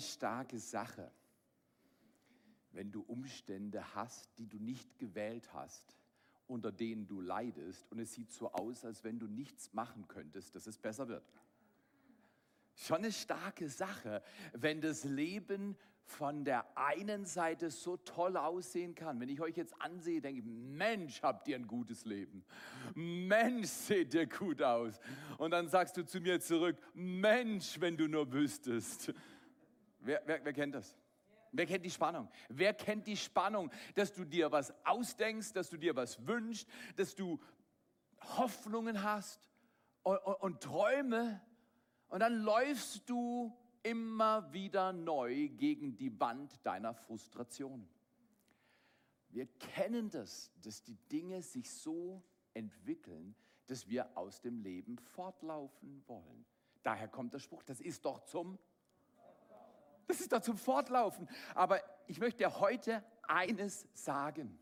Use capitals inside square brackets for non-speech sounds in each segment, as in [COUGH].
starke Sache, wenn du Umstände hast, die du nicht gewählt hast, unter denen du leidest und es sieht so aus, als wenn du nichts machen könntest, dass es besser wird. Schon eine starke Sache, wenn das Leben von der einen Seite so toll aussehen kann. Wenn ich euch jetzt ansehe, denke ich, Mensch, habt ihr ein gutes Leben. Mensch, seht ihr gut aus. Und dann sagst du zu mir zurück, Mensch, wenn du nur wüsstest. Wer, wer, wer kennt das? Wer kennt die Spannung? Wer kennt die Spannung, dass du dir was ausdenkst, dass du dir was wünschst, dass du Hoffnungen hast und, und, und Träume und dann läufst du immer wieder neu gegen die Wand deiner Frustration. Wir kennen das, dass die Dinge sich so entwickeln, dass wir aus dem Leben fortlaufen wollen. Daher kommt der Spruch, das ist doch zum das ist doch zum Fortlaufen. Aber ich möchte dir heute eines sagen.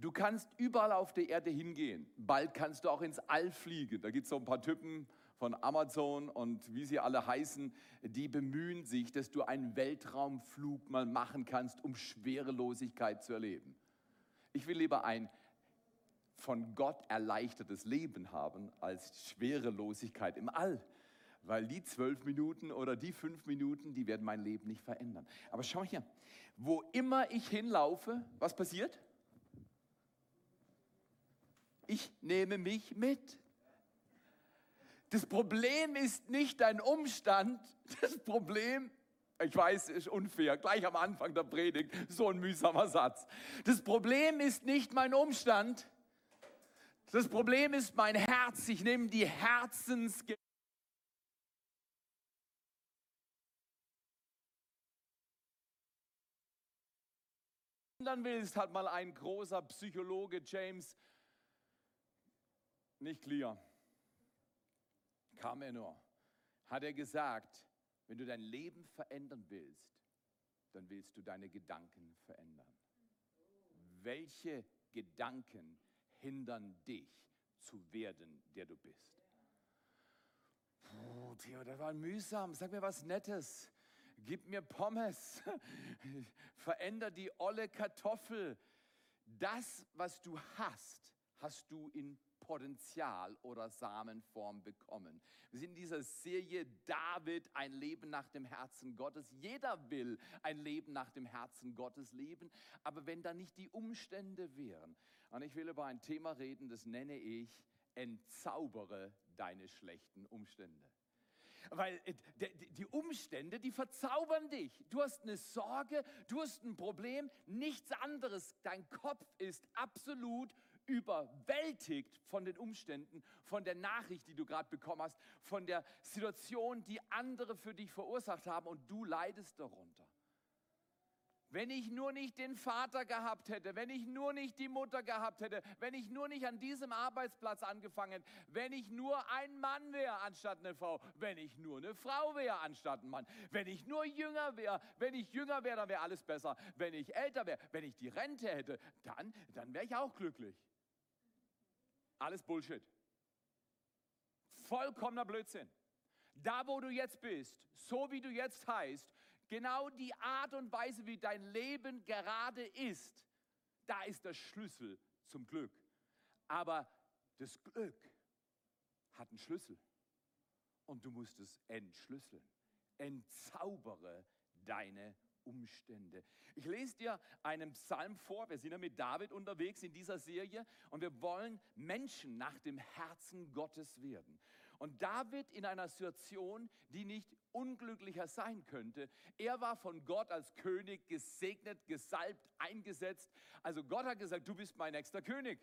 Du kannst überall auf der Erde hingehen. Bald kannst du auch ins All fliegen. Da gibt es so ein paar Typen von Amazon und wie sie alle heißen, die bemühen sich, dass du einen Weltraumflug mal machen kannst, um Schwerelosigkeit zu erleben. Ich will lieber ein von Gott erleichtertes Leben haben als Schwerelosigkeit im All. Weil die zwölf Minuten oder die fünf Minuten, die werden mein Leben nicht verändern. Aber schau hier, wo immer ich hinlaufe, was passiert? Ich nehme mich mit. Das Problem ist nicht dein Umstand, das Problem, ich weiß, ist unfair, gleich am Anfang der Predigt, so ein mühsamer Satz. Das Problem ist nicht mein Umstand, das Problem ist mein Herz. Ich nehme die Herzens ändern willst, hat mal ein großer Psychologe James nicht Clear. Kam er nur. Hat er gesagt, wenn du dein Leben verändern willst, dann willst du deine Gedanken verändern. Welche Gedanken hindern dich zu werden, der du bist? Puh, Theo, das war mühsam. Sag mir was Nettes. Gib mir Pommes. [LAUGHS] Veränder die olle Kartoffel. Das, was du hast, hast du in Potenzial oder Samenform bekommen. Wir sind in dieser Serie David, ein Leben nach dem Herzen Gottes. Jeder will ein Leben nach dem Herzen Gottes leben, aber wenn da nicht die Umstände wären. Und ich will über ein Thema reden, das nenne ich, entzaubere deine schlechten Umstände. Weil äh, die Umstände, die verzaubern dich. Du hast eine Sorge, du hast ein Problem, nichts anderes. Dein Kopf ist absolut überwältigt von den Umständen, von der Nachricht, die du gerade bekommen hast, von der Situation, die andere für dich verursacht haben und du leidest darunter. Wenn ich nur nicht den Vater gehabt hätte, wenn ich nur nicht die Mutter gehabt hätte, wenn ich nur nicht an diesem Arbeitsplatz angefangen, wenn ich nur ein Mann wäre anstatt eine Frau, wenn ich nur eine Frau wäre anstatt ein Mann, wenn ich nur jünger wäre, wenn ich jünger wäre, dann wäre alles besser. Wenn ich älter wäre, wenn ich die Rente hätte, dann, dann wäre ich auch glücklich. Alles Bullshit. Vollkommener Blödsinn. Da, wo du jetzt bist, so wie du jetzt heißt, genau die Art und Weise, wie dein Leben gerade ist, da ist der Schlüssel zum Glück. Aber das Glück hat einen Schlüssel und du musst es entschlüsseln. Entzaubere deine Umstände. Ich lese dir einen Psalm vor. Wir sind ja mit David unterwegs in dieser Serie und wir wollen Menschen nach dem Herzen Gottes werden. Und David in einer Situation, die nicht unglücklicher sein könnte. Er war von Gott als König gesegnet, gesalbt, eingesetzt. Also Gott hat gesagt, du bist mein nächster König.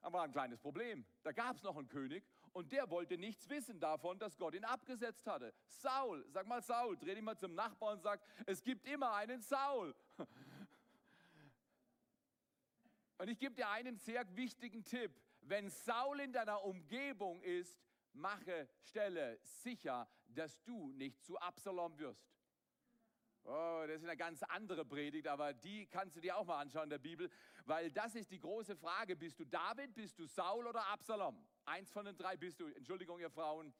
Aber ein kleines Problem. Da gab es noch einen König und der wollte nichts wissen davon, dass Gott ihn abgesetzt hatte. Saul, sag mal Saul, dreh dich mal zum Nachbarn und sag, es gibt immer einen Saul. [LAUGHS] Und ich gebe dir einen sehr wichtigen Tipp. Wenn Saul in deiner Umgebung ist, mache, stelle sicher, dass du nicht zu Absalom wirst. Oh, das ist eine ganz andere Predigt, aber die kannst du dir auch mal anschauen in der Bibel, weil das ist die große Frage. Bist du David, bist du Saul oder Absalom? Eins von den drei bist du. Entschuldigung, ihr Frauen.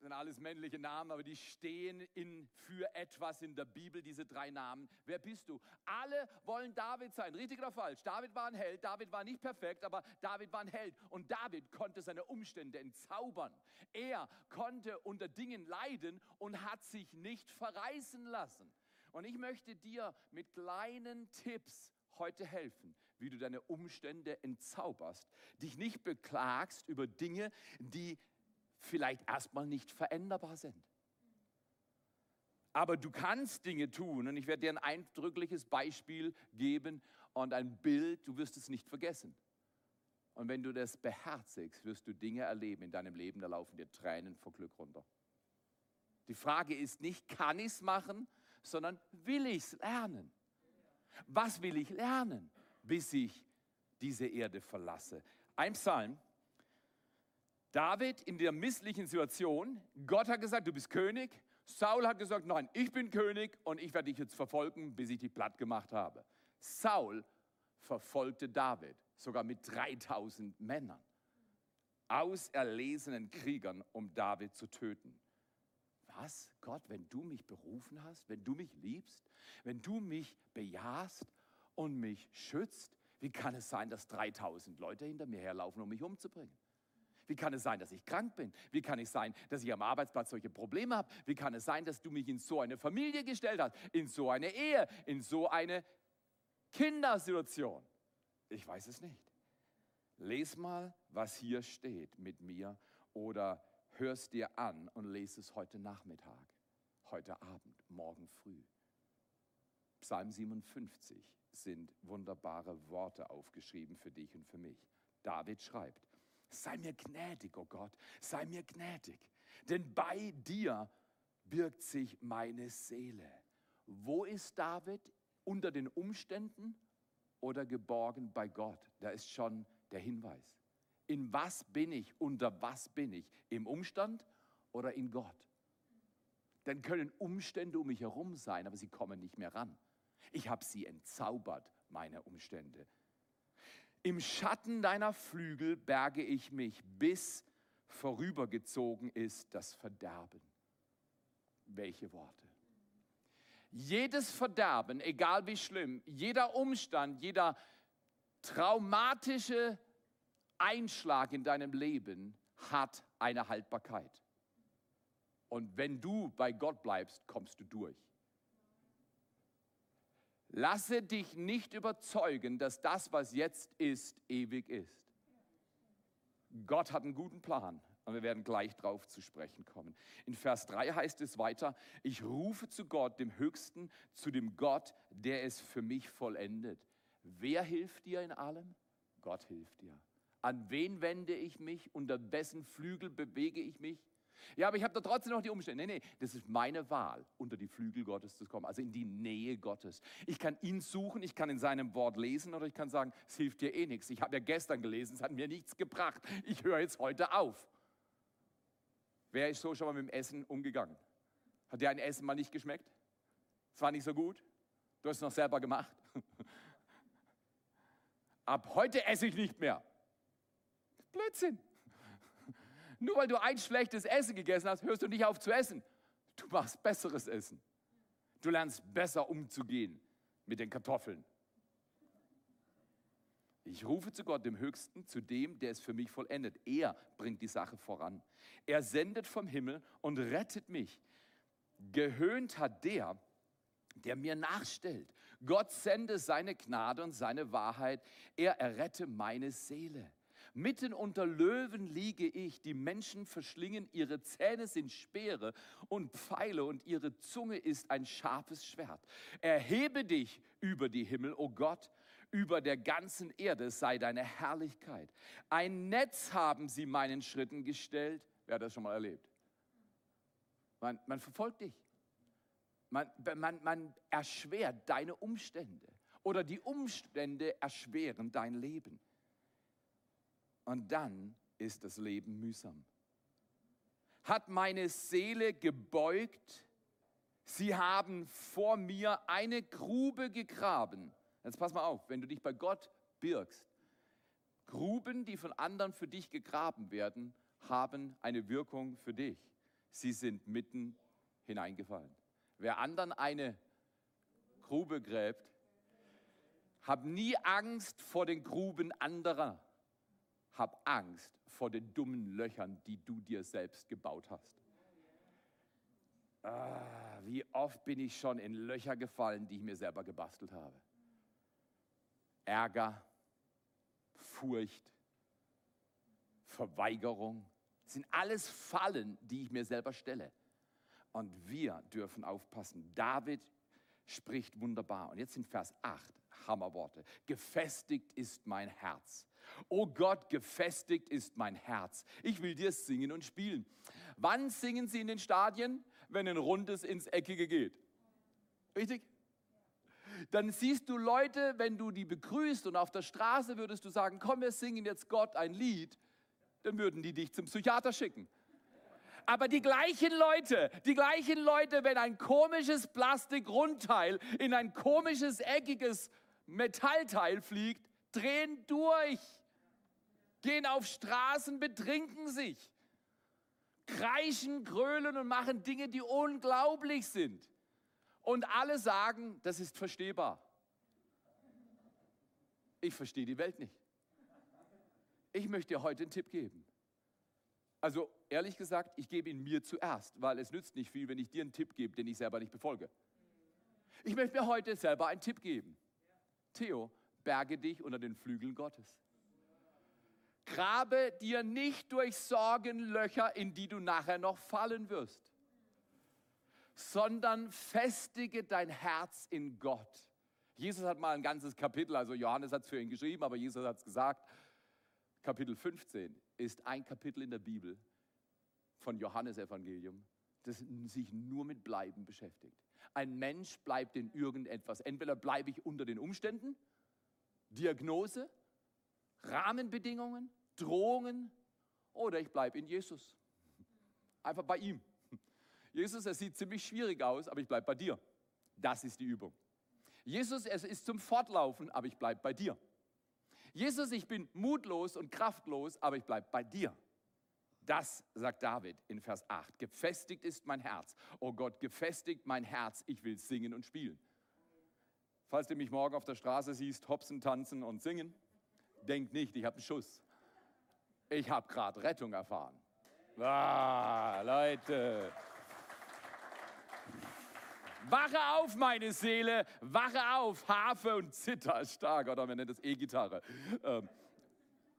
Sind alles männliche Namen, aber die stehen in, für etwas in der Bibel, diese drei Namen. Wer bist du? Alle wollen David sein, richtig oder falsch? David war ein Held, David war nicht perfekt, aber David war ein Held. Und David konnte seine Umstände entzaubern. Er konnte unter Dingen leiden und hat sich nicht verreißen lassen. Und ich möchte dir mit kleinen Tipps heute helfen, wie du deine Umstände entzauberst, dich nicht beklagst über Dinge, die vielleicht erstmal nicht veränderbar sind. Aber du kannst Dinge tun und ich werde dir ein eindrückliches Beispiel geben und ein Bild, du wirst es nicht vergessen. Und wenn du das beherzigst, wirst du Dinge erleben in deinem Leben, da laufen dir Tränen vor Glück runter. Die Frage ist nicht, kann ich es machen, sondern will ich es lernen? Was will ich lernen, bis ich diese Erde verlasse? Ein Psalm, David in der misslichen Situation, Gott hat gesagt, du bist König. Saul hat gesagt, nein, ich bin König und ich werde dich jetzt verfolgen, bis ich dich platt gemacht habe. Saul verfolgte David, sogar mit 3000 Männern, auserlesenen Kriegern, um David zu töten. Was, Gott, wenn du mich berufen hast, wenn du mich liebst, wenn du mich bejahst und mich schützt, wie kann es sein, dass 3000 Leute hinter mir herlaufen, um mich umzubringen? Wie kann es sein, dass ich krank bin? Wie kann es sein, dass ich am Arbeitsplatz solche Probleme habe? Wie kann es sein, dass du mich in so eine Familie gestellt hast, in so eine Ehe, in so eine Kindersituation? Ich weiß es nicht. Les mal, was hier steht mit mir oder hör es dir an und lese es heute Nachmittag, heute Abend, morgen früh. Psalm 57 sind wunderbare Worte aufgeschrieben für dich und für mich. David schreibt, Sei mir gnädig, oh Gott, sei mir gnädig, denn bei dir birgt sich meine Seele. Wo ist David? Unter den Umständen oder geborgen bei Gott? Da ist schon der Hinweis. In was bin ich? Unter was bin ich? Im Umstand oder in Gott? Dann können Umstände um mich herum sein, aber sie kommen nicht mehr ran. Ich habe sie entzaubert, meine Umstände. Im Schatten deiner Flügel berge ich mich, bis vorübergezogen ist das Verderben. Welche Worte? Jedes Verderben, egal wie schlimm, jeder Umstand, jeder traumatische Einschlag in deinem Leben hat eine Haltbarkeit. Und wenn du bei Gott bleibst, kommst du durch. Lasse dich nicht überzeugen, dass das, was jetzt ist, ewig ist. Gott hat einen guten Plan und wir werden gleich drauf zu sprechen kommen. In Vers 3 heißt es weiter, ich rufe zu Gott, dem Höchsten, zu dem Gott, der es für mich vollendet. Wer hilft dir in allem? Gott hilft dir. An wen wende ich mich? Unter wessen Flügel bewege ich mich? Ja, aber ich habe da trotzdem noch die Umstände. Nee, nee, das ist meine Wahl, unter die Flügel Gottes zu kommen, also in die Nähe Gottes. Ich kann ihn suchen, ich kann in seinem Wort lesen oder ich kann sagen, es hilft dir eh nichts. Ich habe ja gestern gelesen, es hat mir nichts gebracht. Ich höre jetzt heute auf. Wer ist so schon mal mit dem Essen umgegangen? Hat dir ein Essen mal nicht geschmeckt? Es war nicht so gut? Du hast es noch selber gemacht? [LAUGHS] Ab heute esse ich nicht mehr. Blödsinn. Nur weil du ein schlechtes Essen gegessen hast, hörst du nicht auf zu essen. Du machst besseres Essen. Du lernst besser umzugehen mit den Kartoffeln. Ich rufe zu Gott, dem Höchsten, zu dem, der es für mich vollendet. Er bringt die Sache voran. Er sendet vom Himmel und rettet mich. Gehöhnt hat der, der mir nachstellt. Gott sende seine Gnade und seine Wahrheit. Er errette meine Seele. Mitten unter Löwen liege ich, die Menschen verschlingen, ihre Zähne sind Speere und Pfeile und ihre Zunge ist ein scharfes Schwert. Erhebe dich über die Himmel, o oh Gott, über der ganzen Erde sei deine Herrlichkeit. Ein Netz haben sie meinen Schritten gestellt. Wer hat das schon mal erlebt? Man, man verfolgt dich. Man, man, man erschwert deine Umstände oder die Umstände erschweren dein Leben. Und dann ist das Leben mühsam. Hat meine Seele gebeugt, sie haben vor mir eine Grube gegraben. Jetzt pass mal auf, wenn du dich bei Gott birgst, Gruben, die von anderen für dich gegraben werden, haben eine Wirkung für dich. Sie sind mitten hineingefallen. Wer anderen eine Grube gräbt, hab nie Angst vor den Gruben anderer. Hab Angst vor den dummen Löchern, die du dir selbst gebaut hast. Ah, wie oft bin ich schon in Löcher gefallen, die ich mir selber gebastelt habe. Ärger, Furcht, Verweigerung, sind alles Fallen, die ich mir selber stelle. Und wir dürfen aufpassen. David spricht wunderbar. Und jetzt in Vers 8, Hammerworte. Gefestigt ist mein Herz. Oh Gott, gefestigt ist mein Herz. Ich will dir singen und spielen. Wann singen sie in den Stadien? Wenn ein Rundes ins Eckige geht. Richtig? Dann siehst du Leute, wenn du die begrüßt und auf der Straße würdest du sagen, komm, wir singen jetzt Gott ein Lied, dann würden die dich zum Psychiater schicken. Aber die gleichen Leute, die gleichen Leute, wenn ein komisches Plastik-Rundteil in ein komisches, eckiges Metallteil fliegt, drehen durch, gehen auf Straßen, betrinken sich, kreischen, grölen und machen Dinge, die unglaublich sind. Und alle sagen, das ist verstehbar. Ich verstehe die Welt nicht. Ich möchte dir heute einen Tipp geben. Also ehrlich gesagt, ich gebe ihn mir zuerst, weil es nützt nicht viel, wenn ich dir einen Tipp gebe, den ich selber nicht befolge. Ich möchte mir heute selber einen Tipp geben. Theo, berge dich unter den Flügeln Gottes. Grabe dir nicht durch Sorgen Löcher, in die du nachher noch fallen wirst, sondern festige dein Herz in Gott. Jesus hat mal ein ganzes Kapitel, also Johannes hat es für ihn geschrieben, aber Jesus hat es gesagt, Kapitel 15 ist ein Kapitel in der Bibel von Johannes Evangelium, das sich nur mit Bleiben beschäftigt. Ein Mensch bleibt in irgendetwas. Entweder bleibe ich unter den Umständen, Diagnose, Rahmenbedingungen, Drohungen oder ich bleibe in Jesus. Einfach bei ihm. Jesus, es sieht ziemlich schwierig aus, aber ich bleibe bei dir. Das ist die Übung. Jesus, es ist zum Fortlaufen, aber ich bleibe bei dir. Jesus, ich bin mutlos und kraftlos, aber ich bleibe bei dir. Das sagt David in Vers 8. Gefestigt ist mein Herz. Oh Gott, gefestigt mein Herz. Ich will singen und spielen. Falls du mich morgen auf der Straße siehst, hopsen, tanzen und singen, denk nicht, ich habe einen Schuss. Ich habe gerade Rettung erfahren. Ah, Leute. Wache auf, meine Seele, wache auf, Harfe und Zither, stark, oder man nennt das E-Gitarre. Ähm,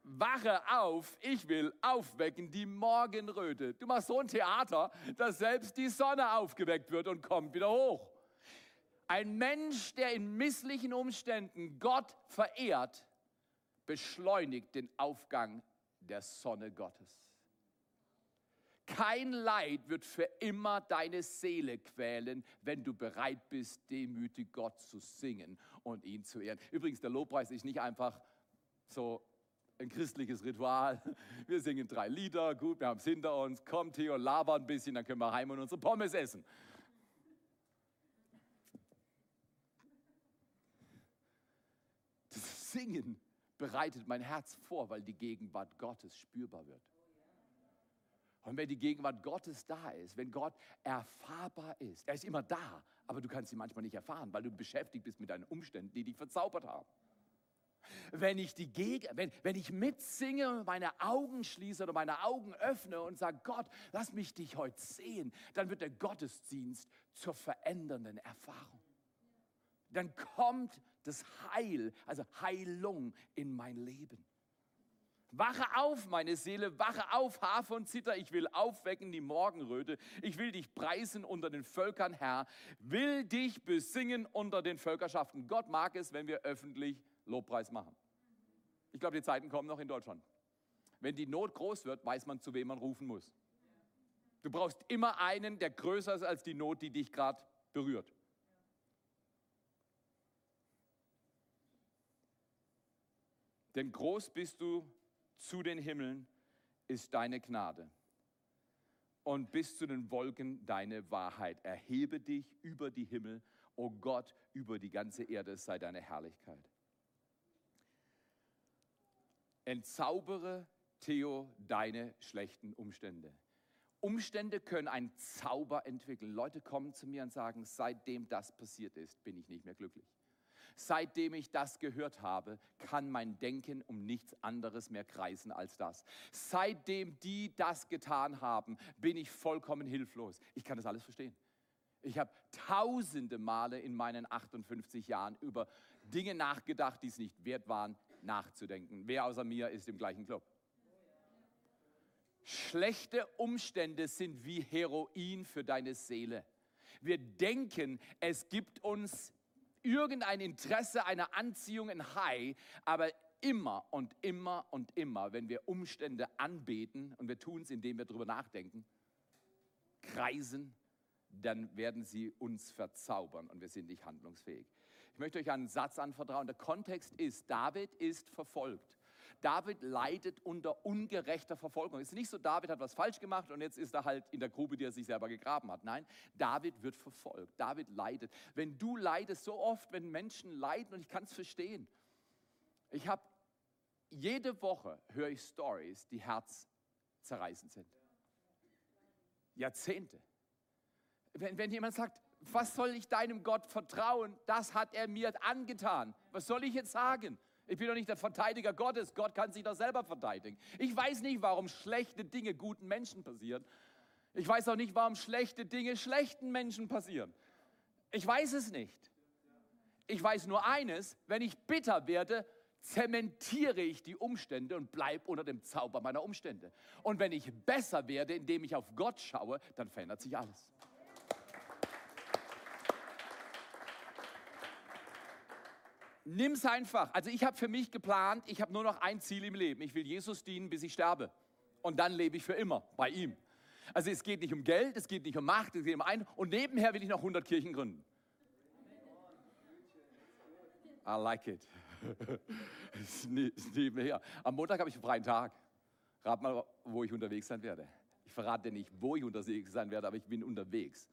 wache auf, ich will aufwecken die Morgenröte. Du machst so ein Theater, dass selbst die Sonne aufgeweckt wird und kommt wieder hoch. Ein Mensch, der in misslichen Umständen Gott verehrt, beschleunigt den Aufgang der Sonne Gottes. Kein Leid wird für immer deine Seele quälen, wenn du bereit bist, demütig Gott zu singen und ihn zu ehren. Übrigens, der Lobpreis ist nicht einfach so ein christliches Ritual. Wir singen drei Lieder, gut, wir haben es hinter uns. Komm, Theo, laber ein bisschen, dann können wir heim und unsere Pommes essen. Das Singen bereitet mein Herz vor, weil die Gegenwart Gottes spürbar wird. Und wenn die Gegenwart Gottes da ist, wenn Gott erfahrbar ist, er ist immer da, aber du kannst ihn manchmal nicht erfahren, weil du beschäftigt bist mit deinen Umständen, die dich verzaubert haben. Wenn ich, die Geg wenn, wenn ich mitsinge, meine Augen schließe oder meine Augen öffne und sage, Gott, lass mich dich heute sehen, dann wird der Gottesdienst zur verändernden Erfahrung. Dann kommt das Heil, also Heilung in mein Leben. Wache auf, meine Seele, wache auf, Hafe und Zitter, ich will aufwecken die Morgenröte, ich will dich preisen unter den Völkern, Herr, will dich besingen unter den Völkerschaften. Gott mag es, wenn wir öffentlich Lobpreis machen. Ich glaube, die Zeiten kommen noch in Deutschland. Wenn die Not groß wird, weiß man, zu wem man rufen muss. Du brauchst immer einen, der größer ist als die Not, die dich gerade berührt. Denn groß bist du zu den Himmeln ist deine Gnade und bis zu den Wolken deine Wahrheit. Erhebe dich über die Himmel, o oh Gott, über die ganze Erde sei deine Herrlichkeit. Entzaubere, Theo, deine schlechten Umstände Umstände können einen Zauber entwickeln. Leute kommen zu mir und sagen, seitdem das passiert ist, bin ich nicht mehr glücklich. Seitdem ich das gehört habe, kann mein Denken um nichts anderes mehr kreisen als das. Seitdem die das getan haben, bin ich vollkommen hilflos. Ich kann das alles verstehen. Ich habe tausende Male in meinen 58 Jahren über Dinge nachgedacht, die es nicht wert waren, nachzudenken. Wer außer mir ist im gleichen Club? Schlechte Umstände sind wie Heroin für deine Seele. Wir denken, es gibt uns irgendein Interesse, eine Anziehung, ein High, aber immer und immer und immer, wenn wir Umstände anbeten und wir tun es, indem wir darüber nachdenken, kreisen, dann werden sie uns verzaubern und wir sind nicht handlungsfähig. Ich möchte euch einen Satz anvertrauen. Der Kontext ist, David ist verfolgt. David leidet unter ungerechter Verfolgung. Es ist nicht so, David hat was falsch gemacht und jetzt ist er halt in der Grube, die er sich selber gegraben hat. Nein, David wird verfolgt. David leidet. Wenn du leidest, so oft, wenn Menschen leiden, und ich kann es verstehen. Ich habe jede Woche höre ich Stories, die herzzerreißend sind. Jahrzehnte. Wenn, wenn jemand sagt, was soll ich deinem Gott vertrauen? Das hat er mir angetan. Was soll ich jetzt sagen? Ich bin doch nicht der Verteidiger Gottes. Gott kann sich doch selber verteidigen. Ich weiß nicht, warum schlechte Dinge guten Menschen passieren. Ich weiß auch nicht, warum schlechte Dinge schlechten Menschen passieren. Ich weiß es nicht. Ich weiß nur eines, wenn ich bitter werde, zementiere ich die Umstände und bleibe unter dem Zauber meiner Umstände. Und wenn ich besser werde, indem ich auf Gott schaue, dann verändert sich alles. Nimm es einfach. Also ich habe für mich geplant, ich habe nur noch ein Ziel im Leben. Ich will Jesus dienen, bis ich sterbe. Und dann lebe ich für immer bei ihm. Also es geht nicht um Geld, es geht nicht um Macht, es geht um ein. Und nebenher will ich noch 100 Kirchen gründen. I like it. [LAUGHS] Am Montag habe ich einen freien Tag. Rat mal, wo ich unterwegs sein werde. Ich verrate dir nicht, wo ich unterwegs sein werde, aber ich bin unterwegs,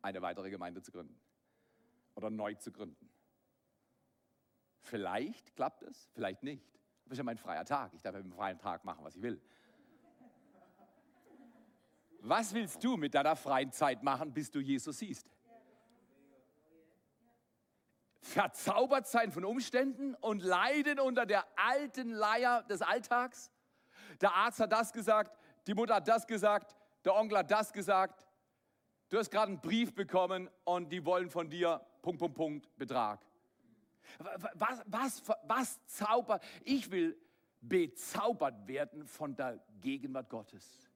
eine weitere Gemeinde zu gründen. Oder neu zu gründen. Vielleicht klappt es, vielleicht nicht. Das ist ja mein freier Tag. Ich darf ja mit dem freien Tag machen, was ich will. Was willst du mit deiner freien Zeit machen, bis du Jesus siehst? Verzaubert sein von Umständen und leiden unter der alten Leier des Alltags? Der Arzt hat das gesagt, die Mutter hat das gesagt, der Onkel hat das gesagt. Du hast gerade einen Brief bekommen und die wollen von dir Punkt, Punkt, Punkt, Betrag. Was, was, was zaubert? Ich will bezaubert werden von der Gegenwart Gottes.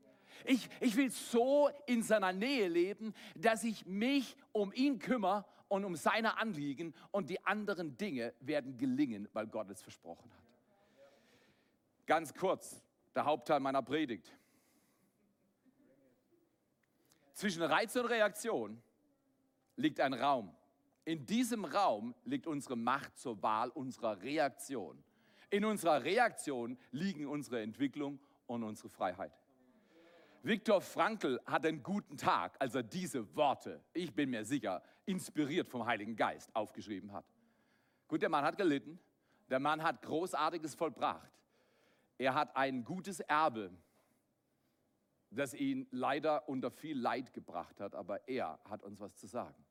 Ich, ich will so in seiner Nähe leben, dass ich mich um ihn kümmere und um seine Anliegen und die anderen Dinge werden gelingen, weil Gott es versprochen hat. Ganz kurz, der Hauptteil meiner Predigt. Zwischen Reiz und Reaktion liegt ein Raum. In diesem Raum liegt unsere Macht zur Wahl unserer Reaktion. In unserer Reaktion liegen unsere Entwicklung und unsere Freiheit. Viktor Frankl hat einen guten Tag, als er diese Worte, ich bin mir sicher, inspiriert vom Heiligen Geist aufgeschrieben hat. Gut, der Mann hat gelitten, der Mann hat Großartiges vollbracht. Er hat ein gutes Erbe, das ihn leider unter viel Leid gebracht hat, aber er hat uns was zu sagen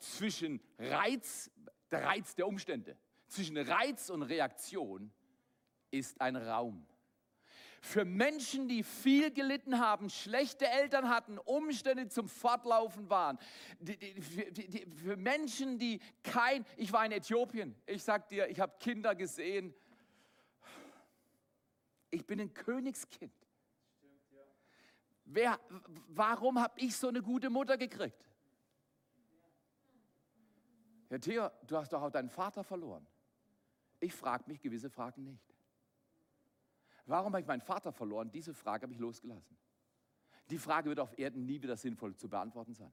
zwischen Reiz, der Reiz der Umstände, zwischen Reiz und Reaktion ist ein Raum. Für Menschen, die viel gelitten haben, schlechte Eltern hatten, Umstände zum Fortlaufen waren. Die, die, die, für Menschen, die kein, ich war in Äthiopien, ich sag dir, ich habe Kinder gesehen. Ich bin ein Königskind. Wer, warum habe ich so eine gute Mutter gekriegt? Herr Theo, du hast doch auch deinen Vater verloren. Ich frage mich gewisse Fragen nicht. Warum habe ich meinen Vater verloren? Diese Frage habe ich losgelassen. Die Frage wird auf Erden nie wieder sinnvoll zu beantworten sein.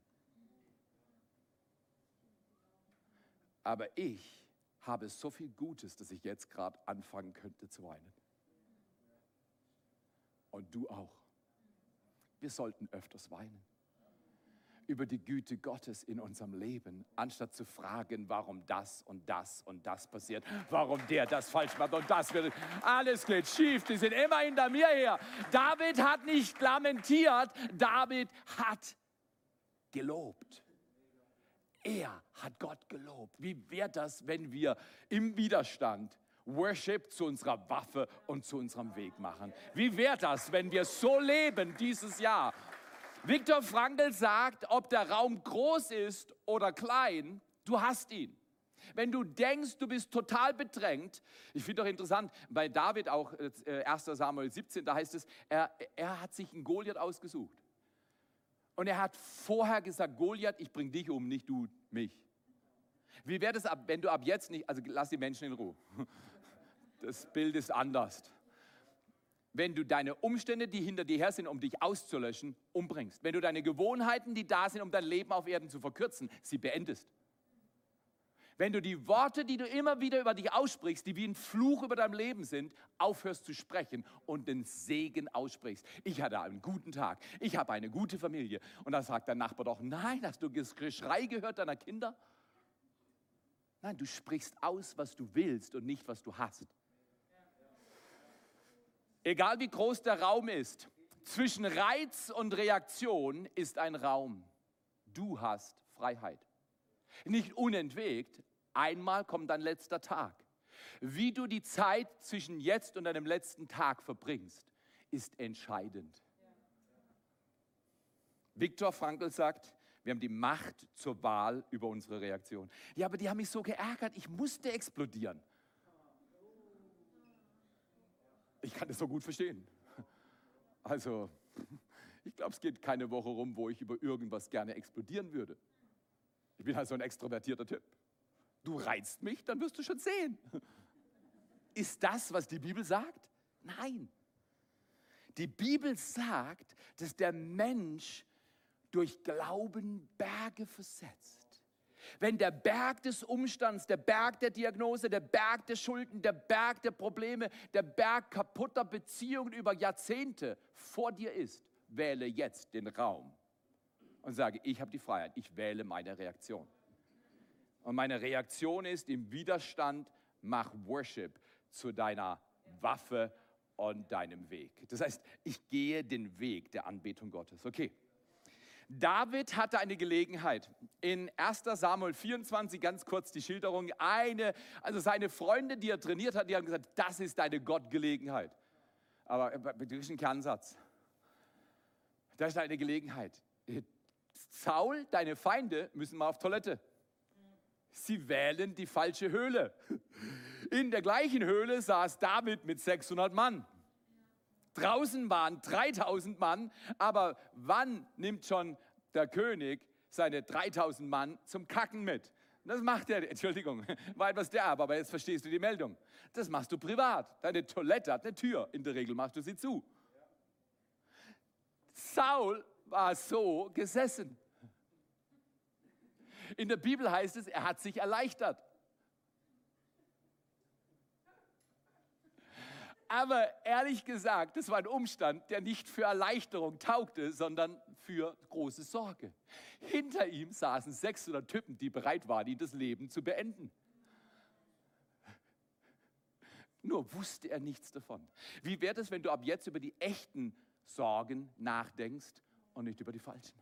Aber ich habe so viel Gutes, dass ich jetzt gerade anfangen könnte zu weinen. Und du auch. Wir sollten öfters weinen über die Güte Gottes in unserem Leben, anstatt zu fragen, warum das und das und das passiert, warum der das falsch macht und das wird. Alles geht schief, die sind immer hinter mir her. David hat nicht lamentiert, David hat gelobt. Er hat Gott gelobt. Wie wäre das, wenn wir im Widerstand Worship zu unserer Waffe und zu unserem Weg machen? Wie wäre das, wenn wir so leben dieses Jahr? Viktor Frankl sagt, ob der Raum groß ist oder klein, du hast ihn. Wenn du denkst, du bist total bedrängt, ich finde doch interessant, bei David auch, 1 äh, Samuel 17, da heißt es, er, er hat sich einen Goliath ausgesucht. Und er hat vorher gesagt, Goliath, ich bring dich um, nicht du mich. Wie wäre das, wenn du ab jetzt nicht, also lass die Menschen in Ruhe. [LAUGHS] Das Bild ist anders wenn du deine Umstände, die hinter dir her sind, um dich auszulöschen, umbringst. Wenn du deine Gewohnheiten, die da sind, um dein Leben auf Erden zu verkürzen, sie beendest. Wenn du die Worte, die du immer wieder über dich aussprichst, die wie ein Fluch über dein Leben sind, aufhörst zu sprechen und den Segen aussprichst. Ich hatte einen guten Tag, ich habe eine gute Familie. Und dann sagt der Nachbar doch, nein, hast du Geschrei gehört deiner Kinder? Nein, du sprichst aus, was du willst und nicht, was du hast. Egal wie groß der Raum ist, zwischen Reiz und Reaktion ist ein Raum. Du hast Freiheit. Nicht unentwegt, einmal kommt dein letzter Tag. Wie du die Zeit zwischen jetzt und deinem letzten Tag verbringst, ist entscheidend. Viktor Frankl sagt, wir haben die Macht zur Wahl über unsere Reaktion. Ja, aber die haben mich so geärgert, ich musste explodieren. Ich kann das so gut verstehen. Also, ich glaube, es geht keine Woche rum, wo ich über irgendwas gerne explodieren würde. Ich bin halt so ein extrovertierter Typ. Du reizt mich, dann wirst du schon sehen. Ist das, was die Bibel sagt? Nein. Die Bibel sagt, dass der Mensch durch Glauben Berge versetzt. Wenn der Berg des Umstands, der Berg der Diagnose, der Berg der Schulden, der Berg der Probleme, der Berg kaputter Beziehungen über Jahrzehnte vor dir ist, wähle jetzt den Raum und sage, ich habe die Freiheit, ich wähle meine Reaktion. Und meine Reaktion ist im Widerstand, mach Worship zu deiner Waffe und deinem Weg. Das heißt, ich gehe den Weg der Anbetung Gottes. Okay. David hatte eine Gelegenheit. In 1 Samuel 24, ganz kurz die Schilderung, eine, also seine Freunde, die er trainiert hat, die haben gesagt, das ist deine Gottgelegenheit. Aber mit diesem Kernsatz. Das ist deine Gelegenheit. Saul, deine Feinde müssen mal auf Toilette. Sie wählen die falsche Höhle. In der gleichen Höhle saß David mit 600 Mann. Draußen waren 3000 Mann, aber wann nimmt schon der König seine 3000 Mann zum Kacken mit? Das macht er, Entschuldigung, [LAUGHS] war etwas derb, aber jetzt verstehst du die Meldung. Das machst du privat. Deine Toilette hat eine Tür, in der Regel machst du sie zu. Saul war so gesessen. In der Bibel heißt es, er hat sich erleichtert. Aber ehrlich gesagt, das war ein Umstand, der nicht für Erleichterung taugte, sondern für große Sorge. Hinter ihm saßen 600 Typen, die bereit waren, ihm das Leben zu beenden. Nur wusste er nichts davon. Wie wäre es, wenn du ab jetzt über die echten Sorgen nachdenkst und nicht über die falschen?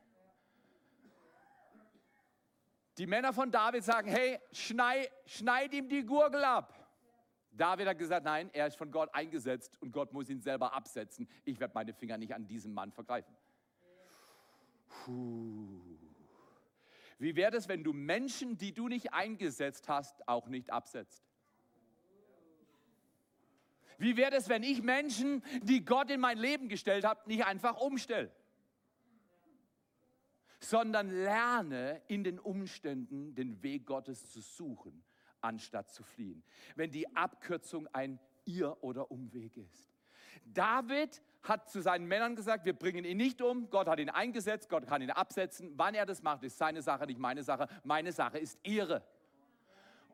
Die Männer von David sagen, hey, schneid, schneid ihm die Gurgel ab. David hat gesagt, nein, er ist von Gott eingesetzt und Gott muss ihn selber absetzen. Ich werde meine Finger nicht an diesem Mann vergreifen. Puh. Wie wäre es, wenn du Menschen, die du nicht eingesetzt hast, auch nicht absetzt? Wie wäre es, wenn ich Menschen, die Gott in mein Leben gestellt hat, nicht einfach umstelle? Sondern lerne in den Umständen den Weg Gottes zu suchen anstatt zu fliehen. Wenn die Abkürzung ein Irr- oder Umweg ist. David hat zu seinen Männern gesagt, wir bringen ihn nicht um, Gott hat ihn eingesetzt, Gott kann ihn absetzen. Wann er das macht, ist seine Sache, nicht meine Sache. Meine Sache ist Ehre.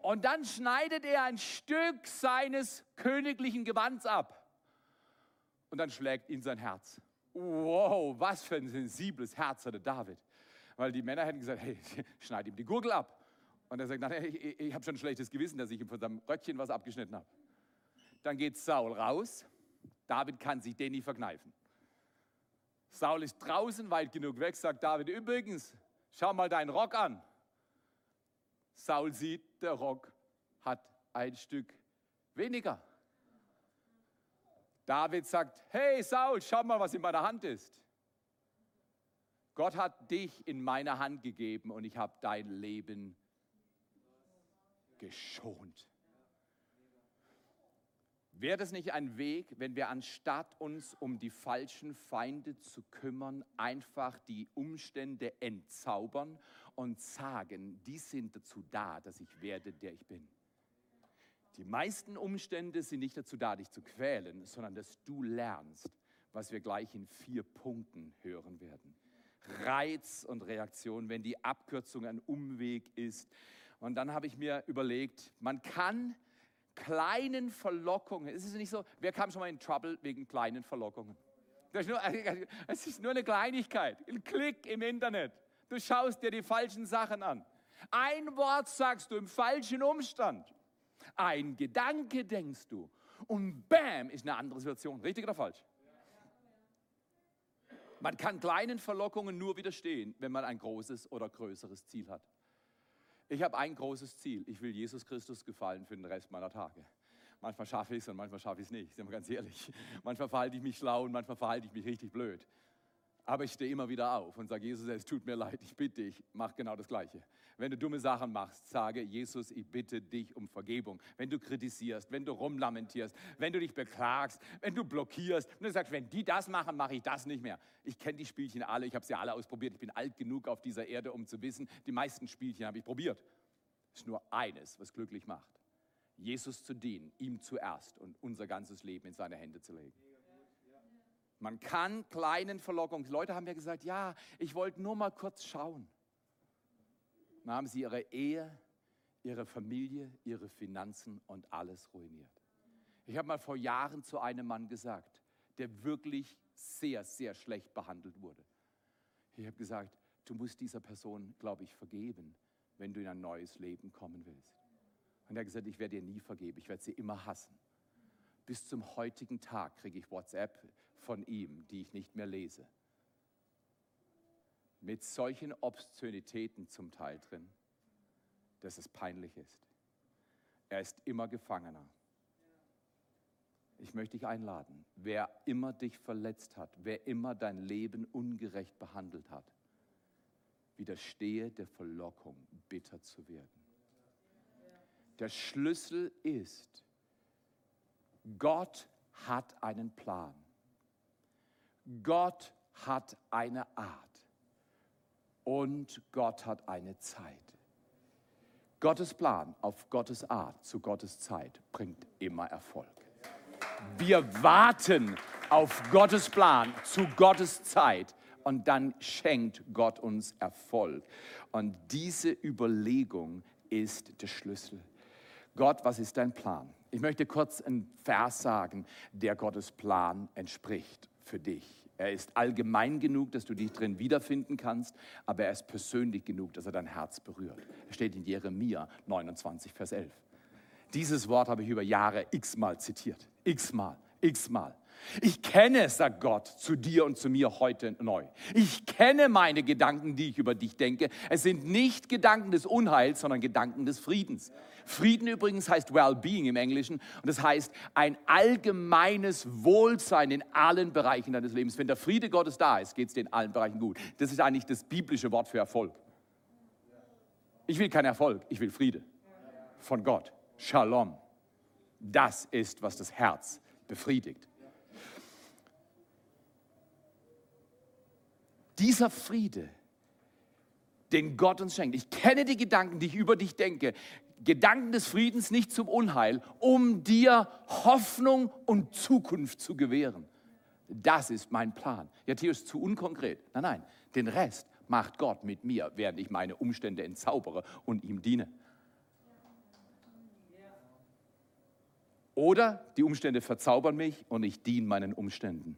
Und dann schneidet er ein Stück seines königlichen Gewands ab. Und dann schlägt ihn sein Herz. Wow, was für ein sensibles Herz hatte David. Weil die Männer hätten gesagt, hey, [LAUGHS] schneid ihm die Gurgel ab. Und er sagt, nein, ich, ich, habe schon ein schlechtes Gewissen, dass ich ihm von seinem Röckchen was abgeschnitten habe. Dann geht Saul raus. David kann sich den nicht verkneifen. Saul ist draußen weit genug weg, sagt David, übrigens, schau mal deinen Rock an. Saul sieht, der Rock hat ein Stück weniger. David sagt, hey Saul, schau mal, was in meiner Hand ist. Gott hat dich in meine Hand gegeben und ich habe dein Leben geschont. Wäre das nicht ein Weg, wenn wir anstatt uns um die falschen Feinde zu kümmern, einfach die Umstände entzaubern und sagen, die sind dazu da, dass ich werde, der ich bin? Die meisten Umstände sind nicht dazu da, dich zu quälen, sondern dass du lernst, was wir gleich in vier Punkten hören werden. Reiz und Reaktion, wenn die Abkürzung ein Umweg ist. Und dann habe ich mir überlegt, man kann kleinen Verlockungen, es ist nicht so, wer kam schon mal in Trouble wegen kleinen Verlockungen? Das ist nur, [LAUGHS] es ist nur eine Kleinigkeit, ein Klick im Internet. Du schaust dir die falschen Sachen an. Ein Wort sagst du im falschen Umstand. Ein Gedanke denkst du. Und bam, ist eine andere Situation. Richtig oder falsch? Man kann kleinen Verlockungen nur widerstehen, wenn man ein großes oder größeres Ziel hat. Ich habe ein großes Ziel. Ich will Jesus Christus gefallen für den Rest meiner Tage. Manchmal schaffe ich es und manchmal schaffe ich es nicht, sind wir ganz ehrlich. Manchmal verhalte ich mich schlau und manchmal verhalte ich mich richtig blöd. Aber ich stehe immer wieder auf und sage, Jesus, es tut mir leid, ich bitte dich, mach genau das Gleiche. Wenn du dumme Sachen machst, sage, Jesus, ich bitte dich um Vergebung. Wenn du kritisierst, wenn du rumlamentierst, wenn du dich beklagst, wenn du blockierst, wenn du sagst, wenn die das machen, mache ich das nicht mehr. Ich kenne die Spielchen alle, ich habe sie alle ausprobiert. Ich bin alt genug auf dieser Erde, um zu wissen, die meisten Spielchen habe ich probiert. Es ist nur eines, was glücklich macht. Jesus zu dienen, ihm zuerst und unser ganzes Leben in seine Hände zu legen. Man kann kleinen Verlockungen, Leute haben ja gesagt, ja, ich wollte nur mal kurz schauen. Dann haben sie ihre Ehe, ihre Familie, ihre Finanzen und alles ruiniert. Ich habe mal vor Jahren zu einem Mann gesagt, der wirklich sehr, sehr schlecht behandelt wurde. Ich habe gesagt, du musst dieser Person, glaube ich, vergeben, wenn du in ein neues Leben kommen willst. Und er hat gesagt, ich werde dir nie vergeben, ich werde sie immer hassen. Bis zum heutigen Tag kriege ich WhatsApp von ihm, die ich nicht mehr lese. Mit solchen Obszönitäten zum Teil drin, dass es peinlich ist. Er ist immer Gefangener. Ich möchte dich einladen, wer immer dich verletzt hat, wer immer dein Leben ungerecht behandelt hat, widerstehe der Verlockung, bitter zu werden. Der Schlüssel ist, Gott hat einen Plan. Gott hat eine Art und Gott hat eine Zeit. Gottes Plan auf Gottes Art zu Gottes Zeit bringt immer Erfolg. Wir warten auf Gottes Plan zu Gottes Zeit und dann schenkt Gott uns Erfolg. Und diese Überlegung ist der Schlüssel. Gott, was ist dein Plan? Ich möchte kurz einen Vers sagen, der Gottes Plan entspricht für dich. Er ist allgemein genug, dass du dich drin wiederfinden kannst, aber er ist persönlich genug, dass er dein Herz berührt. Er steht in Jeremia 29, Vers 11. Dieses Wort habe ich über Jahre x-mal zitiert. X-mal, x-mal. Ich kenne, sagt Gott, zu dir und zu mir heute neu. Ich kenne meine Gedanken, die ich über dich denke. Es sind nicht Gedanken des Unheils, sondern Gedanken des Friedens. Frieden übrigens heißt Well-being im Englischen und das heißt ein allgemeines Wohlsein in allen Bereichen deines Lebens. Wenn der Friede Gottes da ist, geht es dir in allen Bereichen gut. Das ist eigentlich das biblische Wort für Erfolg. Ich will keinen Erfolg, ich will Friede von Gott. Shalom. Das ist, was das Herz befriedigt. Dieser Friede, den Gott uns schenkt. Ich kenne die Gedanken, die ich über dich denke. Gedanken des Friedens nicht zum Unheil, um dir Hoffnung und Zukunft zu gewähren. Das ist mein Plan. Ja, Theo ist zu unkonkret. Nein, nein, den Rest macht Gott mit mir, während ich meine Umstände entzaubere und ihm diene. Oder die Umstände verzaubern mich und ich diene meinen Umständen.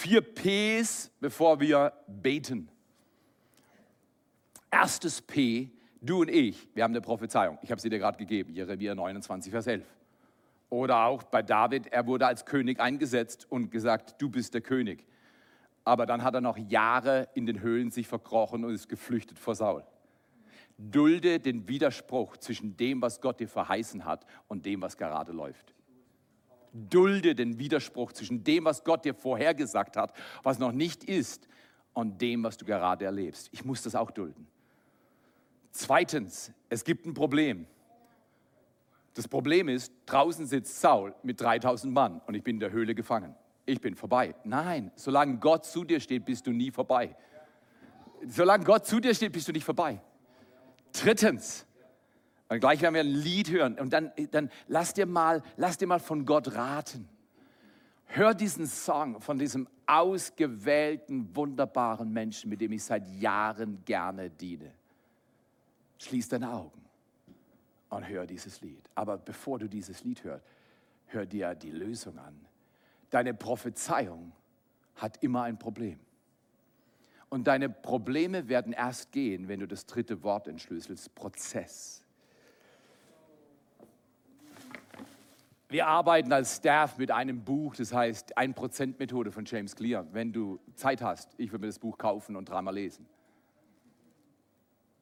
Vier Ps, bevor wir beten. Erstes P, du und ich, wir haben eine Prophezeiung. Ich habe sie dir gerade gegeben, Jeremia 29, Vers 11. Oder auch bei David, er wurde als König eingesetzt und gesagt, du bist der König. Aber dann hat er noch Jahre in den Höhlen sich verkrochen und ist geflüchtet vor Saul. Dulde den Widerspruch zwischen dem, was Gott dir verheißen hat und dem, was gerade läuft. Dulde den Widerspruch zwischen dem, was Gott dir vorhergesagt hat, was noch nicht ist, und dem, was du gerade erlebst. Ich muss das auch dulden. Zweitens, es gibt ein Problem. Das Problem ist, draußen sitzt Saul mit 3000 Mann und ich bin in der Höhle gefangen. Ich bin vorbei. Nein, solange Gott zu dir steht, bist du nie vorbei. Solange Gott zu dir steht, bist du nicht vorbei. Drittens, und gleich werden wir ein Lied hören und dann, dann lass, dir mal, lass dir mal von Gott raten. Hör diesen Song von diesem ausgewählten, wunderbaren Menschen, mit dem ich seit Jahren gerne diene. Schließ deine Augen und hör dieses Lied. Aber bevor du dieses Lied hörst, hör dir die Lösung an. Deine Prophezeiung hat immer ein Problem. Und deine Probleme werden erst gehen, wenn du das dritte Wort entschlüsselst, Prozess. Wir arbeiten als Staff mit einem Buch, das heißt 1%-Methode von James Clear. Wenn du Zeit hast, ich würde mir das Buch kaufen und dreimal lesen.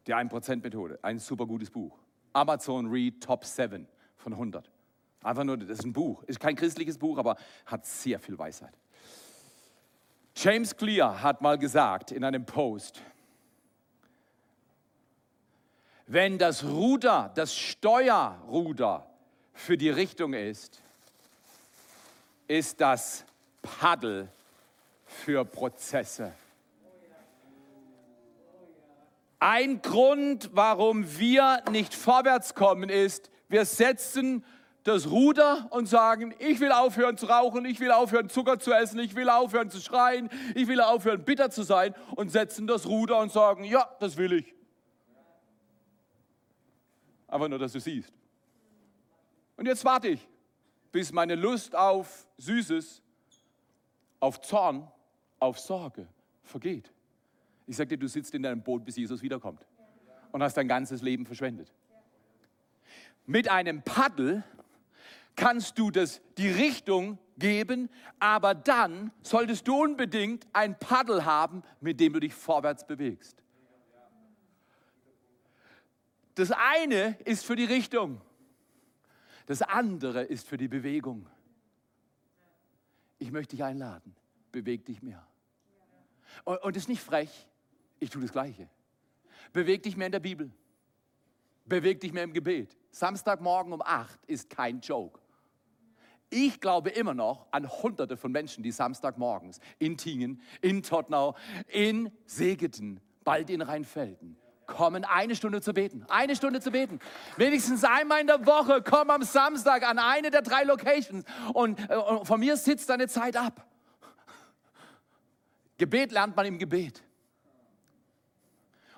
Die 1%-Methode, ein super gutes Buch. Amazon Read Top 7 von 100. Einfach nur, das ist ein Buch. Ist kein christliches Buch, aber hat sehr viel Weisheit. James Clear hat mal gesagt in einem Post, wenn das Ruder, das Steuerruder für die Richtung ist, ist das Paddel für Prozesse. Ein Grund, warum wir nicht vorwärts kommen, ist, wir setzen das Ruder und sagen, ich will aufhören zu rauchen, ich will aufhören Zucker zu essen, ich will aufhören zu schreien, ich will aufhören bitter zu sein und setzen das Ruder und sagen, ja, das will ich. Aber nur, dass du siehst. Und jetzt warte ich, bis meine Lust auf Süßes, auf Zorn, auf Sorge vergeht. Ich sage dir, du sitzt in deinem Boot, bis Jesus wiederkommt und hast dein ganzes Leben verschwendet. Mit einem Paddel kannst du das, die Richtung geben, aber dann solltest du unbedingt ein Paddel haben, mit dem du dich vorwärts bewegst. Das eine ist für die Richtung das andere ist für die Bewegung. Ich möchte dich einladen, beweg dich mehr. Und, und ist nicht frech, ich tue das Gleiche. Beweg dich mehr in der Bibel. Beweg dich mehr im Gebet. Samstagmorgen um 8 ist kein Joke. Ich glaube immer noch an Hunderte von Menschen, die Samstagmorgens in Tingen, in Tottenau, in Segeten, bald in Rheinfelden kommen, eine Stunde zu beten. Eine Stunde zu beten. Wenigstens einmal in der Woche komm am Samstag an eine der drei Locations und, äh, und von mir sitzt deine Zeit ab. Gebet lernt man im Gebet.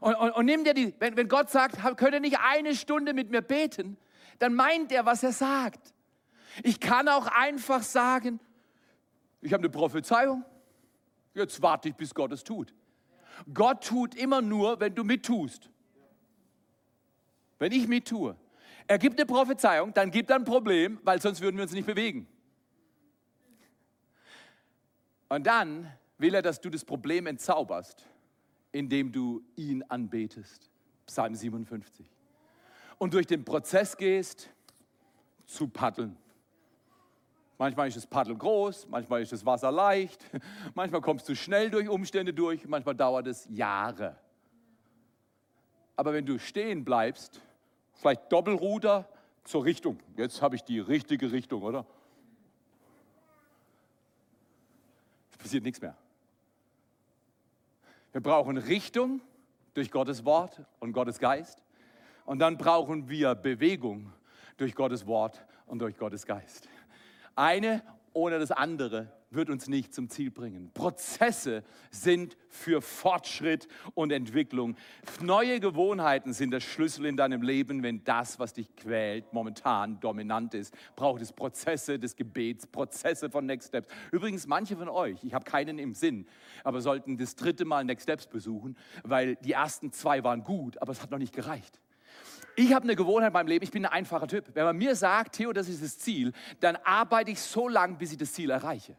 Und, und, und nimm dir die, wenn, wenn Gott sagt, könnt ihr nicht eine Stunde mit mir beten, dann meint er, was er sagt. Ich kann auch einfach sagen, ich habe eine Prophezeiung, jetzt warte ich, bis Gott es tut. Gott tut immer nur, wenn du mittust. Wenn ich mittue. Er gibt eine Prophezeiung, dann gibt er ein Problem, weil sonst würden wir uns nicht bewegen. Und dann will er, dass du das Problem entzauberst, indem du ihn anbetest. Psalm 57. Und durch den Prozess gehst, zu paddeln. Manchmal ist das Paddel groß, manchmal ist das Wasser leicht, [LAUGHS] manchmal kommst du schnell durch Umstände durch, manchmal dauert es Jahre. Aber wenn du stehen bleibst, vielleicht Doppelruder zur Richtung, jetzt habe ich die richtige Richtung, oder? Es passiert nichts mehr. Wir brauchen Richtung durch Gottes Wort und Gottes Geist. Und dann brauchen wir Bewegung durch Gottes Wort und durch Gottes Geist. Eine ohne das andere wird uns nicht zum Ziel bringen. Prozesse sind für Fortschritt und Entwicklung. Neue Gewohnheiten sind der Schlüssel in deinem Leben, wenn das, was dich quält, momentan dominant ist. Braucht es Prozesse des Gebets, Prozesse von Next Steps. Übrigens, manche von euch, ich habe keinen im Sinn, aber sollten das dritte Mal Next Steps besuchen, weil die ersten zwei waren gut, aber es hat noch nicht gereicht. Ich habe eine Gewohnheit in meinem Leben, ich bin ein einfacher Typ. Wenn man mir sagt, Theo, das ist das Ziel, dann arbeite ich so lange, bis ich das Ziel erreiche.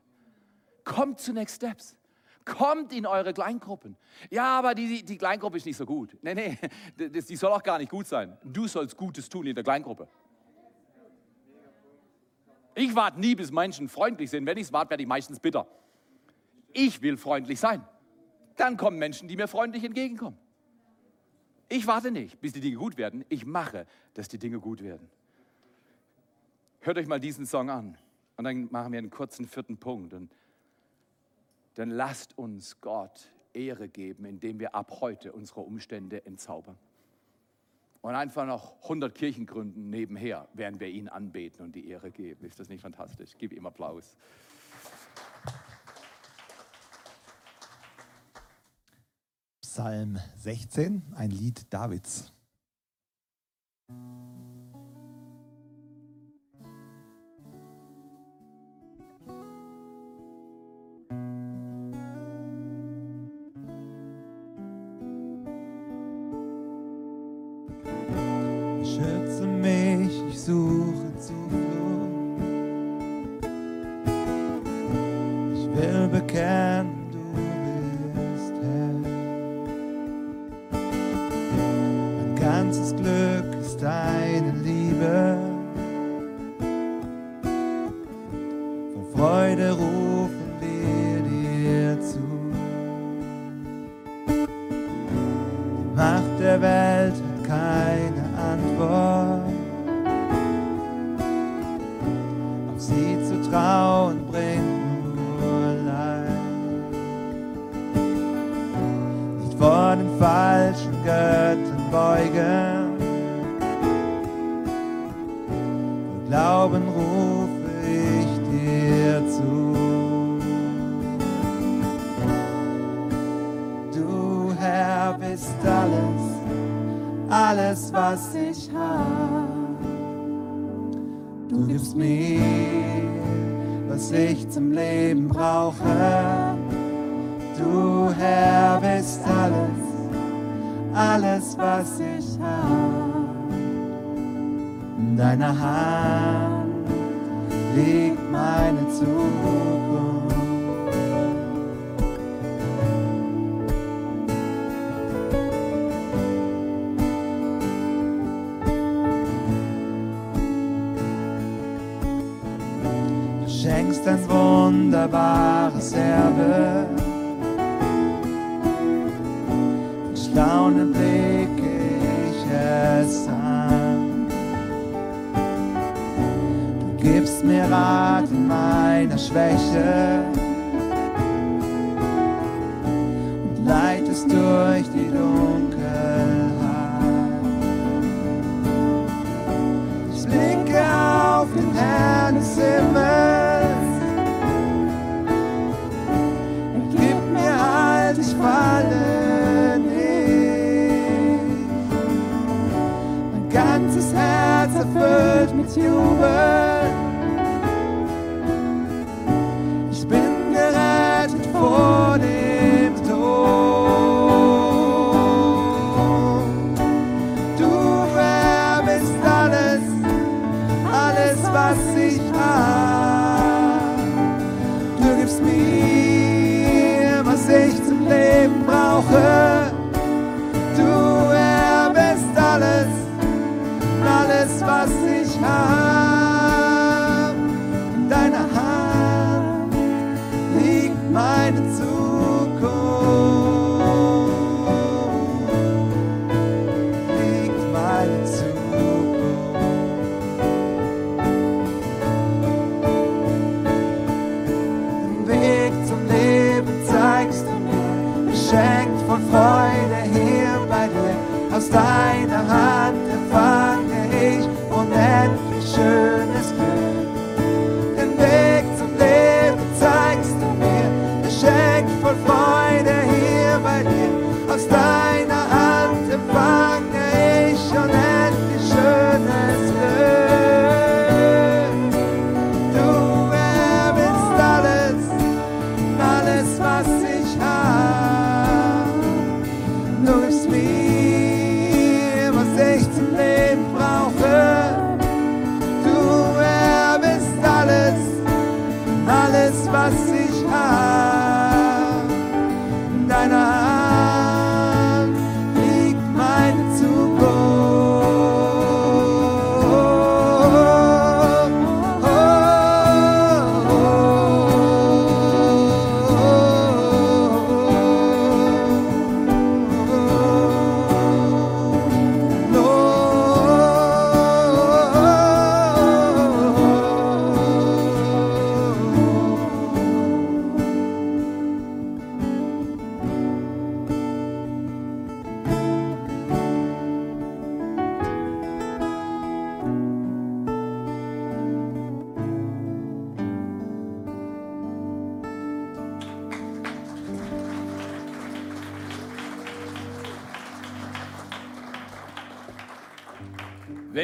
Kommt zu Next Steps. Kommt in eure Kleingruppen. Ja, aber die, die Kleingruppe ist nicht so gut. Nee, nee, [LAUGHS] die soll auch gar nicht gut sein. Du sollst Gutes tun in der Kleingruppe. Ich warte nie, bis Menschen freundlich sind. Wenn ich es warte, werde ich meistens bitter. Ich will freundlich sein. Dann kommen Menschen, die mir freundlich entgegenkommen. Ich warte nicht, bis die Dinge gut werden. Ich mache, dass die Dinge gut werden. Hört euch mal diesen Song an. Und dann machen wir einen kurzen vierten Punkt. Und dann lasst uns Gott Ehre geben, indem wir ab heute unsere Umstände entzaubern. Und einfach noch 100 Kirchen gründen nebenher, während wir ihn anbeten und die Ehre geben. Ist das nicht fantastisch? Gib ihm Applaus. Psalm 16, ein Lied Davids. Schenkst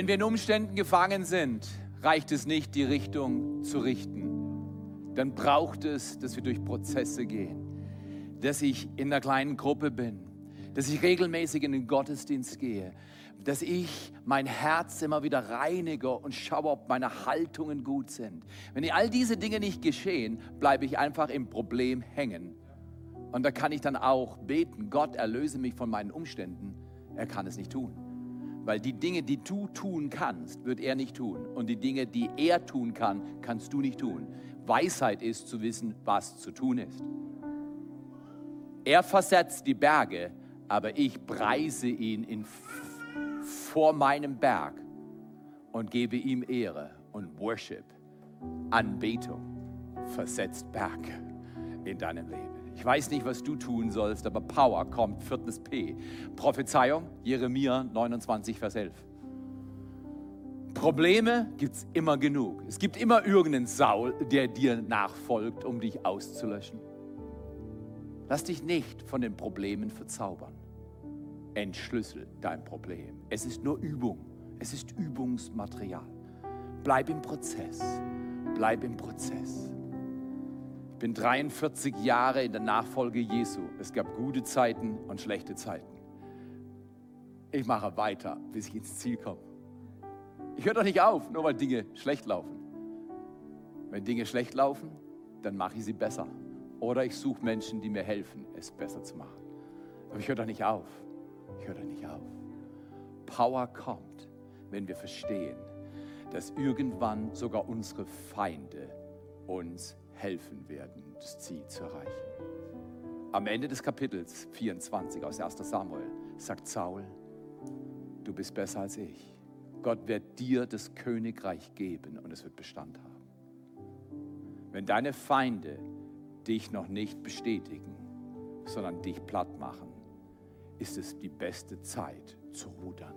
Wenn wir in Umständen gefangen sind, reicht es nicht, die Richtung zu richten. Dann braucht es, dass wir durch Prozesse gehen, dass ich in einer kleinen Gruppe bin, dass ich regelmäßig in den Gottesdienst gehe, dass ich mein Herz immer wieder reinige und schaue, ob meine Haltungen gut sind. Wenn all diese Dinge nicht geschehen, bleibe ich einfach im Problem hängen. Und da kann ich dann auch beten, Gott erlöse mich von meinen Umständen. Er kann es nicht tun. Weil die Dinge, die du tun kannst, wird er nicht tun. Und die Dinge, die er tun kann, kannst du nicht tun. Weisheit ist zu wissen, was zu tun ist. Er versetzt die Berge, aber ich preise ihn in, vor meinem Berg und gebe ihm Ehre und Worship, Anbetung, versetzt Berge in deinem Leben. Ich weiß nicht, was du tun sollst, aber Power kommt, viertes P. Prophezeiung, Jeremia 29, Vers 11. Probleme gibt es immer genug. Es gibt immer irgendeinen Saul, der dir nachfolgt, um dich auszulöschen. Lass dich nicht von den Problemen verzaubern. Entschlüssel dein Problem. Es ist nur Übung. Es ist Übungsmaterial. Bleib im Prozess. Bleib im Prozess. Bin 43 Jahre in der Nachfolge Jesu. Es gab gute Zeiten und schlechte Zeiten. Ich mache weiter, bis ich ins Ziel komme. Ich höre doch nicht auf, nur weil Dinge schlecht laufen. Wenn Dinge schlecht laufen, dann mache ich sie besser. Oder ich suche Menschen, die mir helfen, es besser zu machen. Aber ich höre doch nicht auf. Ich höre doch nicht auf. Power kommt, wenn wir verstehen, dass irgendwann sogar unsere Feinde uns helfen werden, das Ziel zu erreichen. Am Ende des Kapitels 24 aus 1 Samuel sagt Saul, du bist besser als ich. Gott wird dir das Königreich geben und es wird Bestand haben. Wenn deine Feinde dich noch nicht bestätigen, sondern dich platt machen, ist es die beste Zeit zu rudern.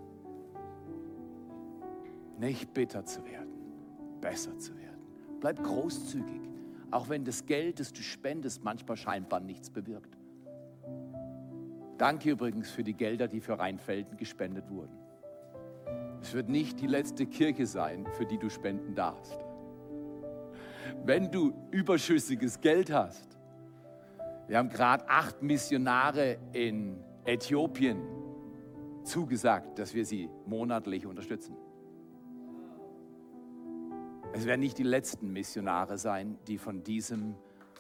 Nicht bitter zu werden, besser zu werden. Bleib großzügig, auch wenn das Geld, das du spendest, manchmal scheinbar nichts bewirkt. Danke übrigens für die Gelder, die für Rheinfelden gespendet wurden. Es wird nicht die letzte Kirche sein, für die du spenden darfst. Wenn du überschüssiges Geld hast, wir haben gerade acht Missionare in Äthiopien zugesagt, dass wir sie monatlich unterstützen. Es werden nicht die letzten Missionare sein, die von diesem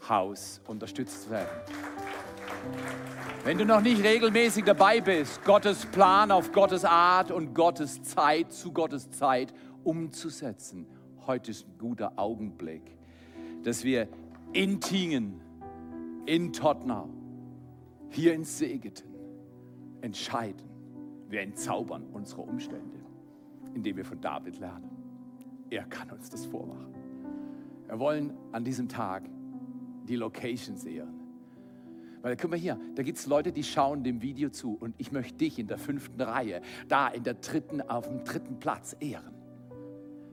Haus unterstützt werden. Wenn du noch nicht regelmäßig dabei bist, Gottes Plan auf Gottes Art und Gottes Zeit zu Gottes Zeit umzusetzen, heute ist ein guter Augenblick, dass wir in Tingen, in Tottenau, hier in Segeten entscheiden. Wir entzaubern unsere Umstände, indem wir von David lernen. Er kann uns das vormachen. Wir wollen an diesem Tag die Locations ehren. Weil guck mal hier, da gibt es Leute, die schauen dem Video zu und ich möchte dich in der fünften Reihe, da in der dritten, auf dem dritten Platz ehren.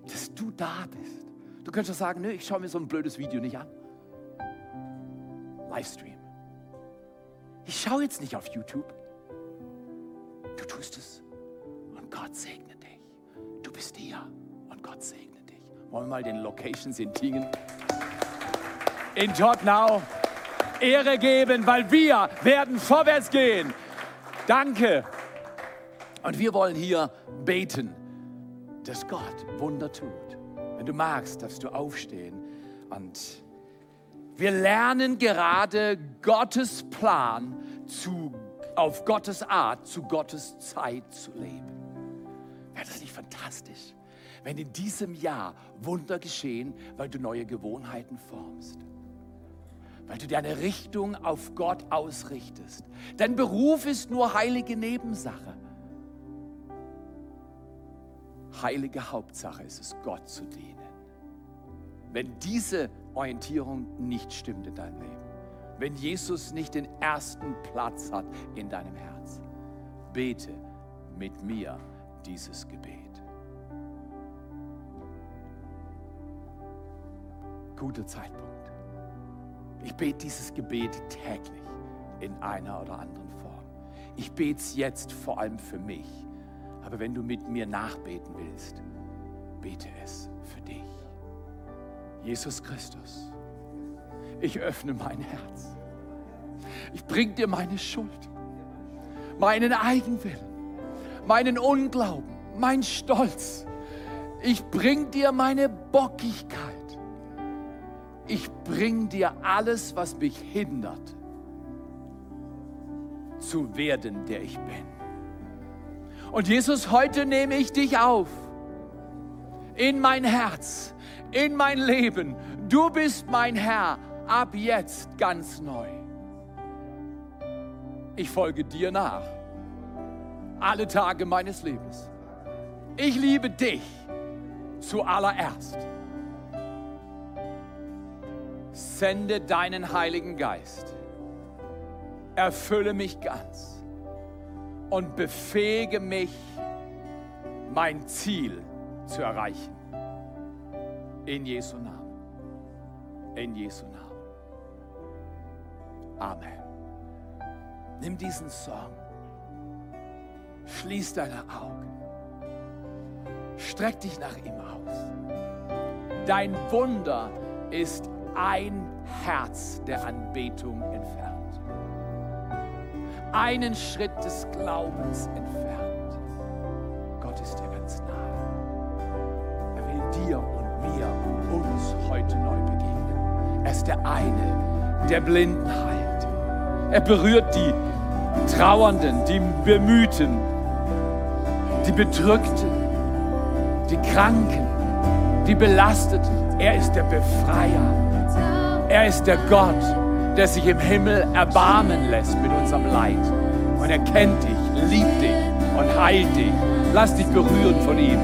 Dass du da bist. Du könntest doch sagen, nö, ich schaue mir so ein blödes Video nicht an. Livestream. Ich schaue jetzt nicht auf YouTube. Du tust es und Gott segne dich. Du bist hier Gott segne dich. Wollen wir mal den Locations in Tingen, in Tottenau, Ehre geben, weil wir werden vorwärts gehen. Danke. Und wir wollen hier beten, dass Gott Wunder tut. Wenn du magst, darfst du aufstehen. Und wir lernen gerade Gottes Plan zu, auf Gottes Art, zu Gottes Zeit zu leben. Wäre das nicht fantastisch, wenn in diesem Jahr Wunder geschehen, weil du neue Gewohnheiten formst? Weil du deine Richtung auf Gott ausrichtest. Dein Beruf ist nur heilige Nebensache. Heilige Hauptsache ist es, Gott zu dienen. Wenn diese Orientierung nicht stimmt in deinem Leben, wenn Jesus nicht den ersten Platz hat in deinem Herz, bete mit mir dieses Gebet. Guter Zeitpunkt. Ich bete dieses Gebet täglich in einer oder anderen Form. Ich bete es jetzt vor allem für mich. Aber wenn du mit mir nachbeten willst, bete es für dich. Jesus Christus, ich öffne mein Herz. Ich bringe dir meine Schuld, meinen Eigenwillen, meinen Unglauben, mein Stolz. Ich bring dir meine Bockigkeit. Ich bring dir alles, was mich hindert, zu werden, der ich bin. Und Jesus, heute nehme ich dich auf in mein Herz, in mein Leben. Du bist mein Herr ab jetzt ganz neu. Ich folge dir nach, alle Tage meines Lebens. Ich liebe dich zuallererst. Sende deinen Heiligen Geist. Erfülle mich ganz und befähige mich, mein Ziel zu erreichen. In Jesu Namen. In Jesu Namen. Amen. Nimm diesen Song. Schließ deine Augen. Streck dich nach ihm aus. Dein Wunder ist ein Herz der Anbetung entfernt. Einen Schritt des Glaubens entfernt. Gott ist dir ganz nahe. Er will dir und mir und uns heute neu begegnen. Er ist der eine, der Blinden heilt. Er berührt die Trauernden, die Bemühten, die Bedrückten, die Kranken, die Belasteten. Er ist der Befreier. Er ist der Gott, der sich im Himmel erbarmen lässt mit unserem Leid. Und er kennt dich, liebt dich und heilt dich. Lass dich berühren von ihm.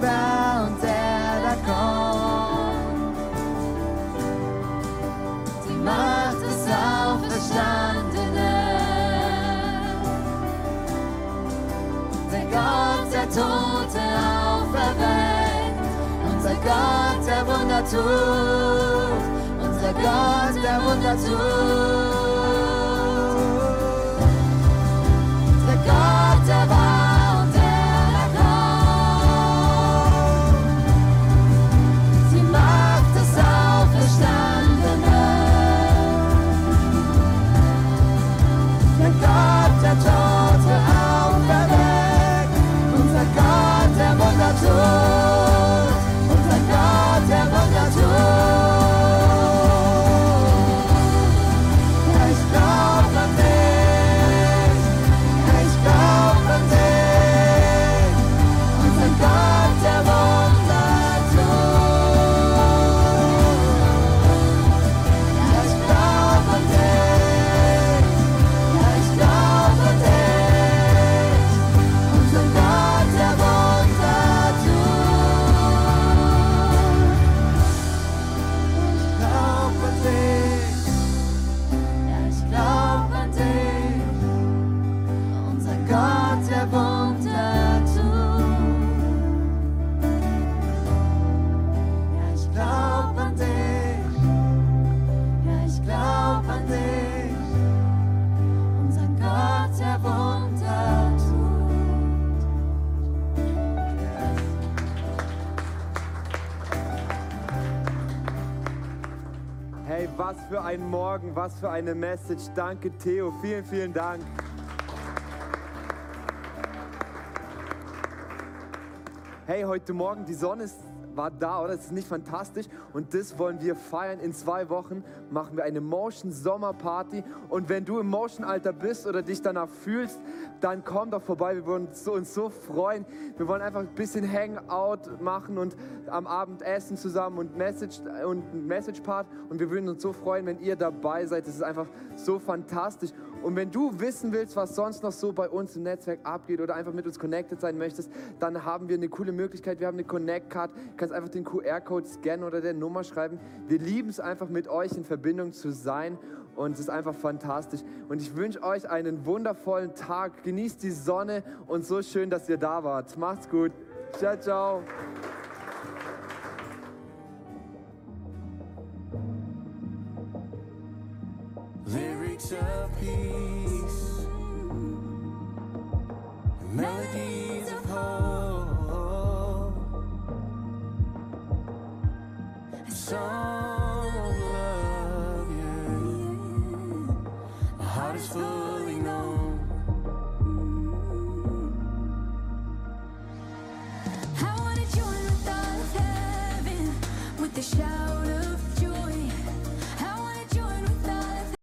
Wer und der da kommt. Die Macht des Auferstandenen. Der Gott, der Tote auferweckt. Unser Gott, der Wunder tut. Unser Gott, der Wunder tut. Was für ein Morgen, was für eine Message. Danke, Theo. Vielen, vielen Dank. Hey, heute Morgen, die Sonne ist, war da, oder? Das ist nicht fantastisch. Und das wollen wir feiern. In zwei Wochen machen wir eine Motion Sommerparty. Und wenn du im Motion-Alter bist oder dich danach fühlst, dann komm doch vorbei. Wir wollen uns so, freuen. Wir wollen einfach ein bisschen Hangout machen und am Abend essen zusammen und Message und ein Message-Part. Und wir würden uns so freuen, wenn ihr dabei seid. Das ist einfach so fantastisch. Und wenn du wissen willst, was sonst noch so bei uns im Netzwerk abgeht oder einfach mit uns connected sein möchtest, dann haben wir eine coole Möglichkeit. Wir haben eine Connect-Card. Du kannst einfach den QR-Code scannen oder der Nummer schreiben. Wir lieben es einfach mit euch in Verbindung zu sein und es ist einfach fantastisch. Und ich wünsche euch einen wundervollen Tag. Genießt die Sonne und so schön, dass ihr da wart. Macht's gut. Ciao, ciao. to peace. Melodies of hope. Song of love, yeah. My heart is fully known. I wanna join the thought of heaven with the shower.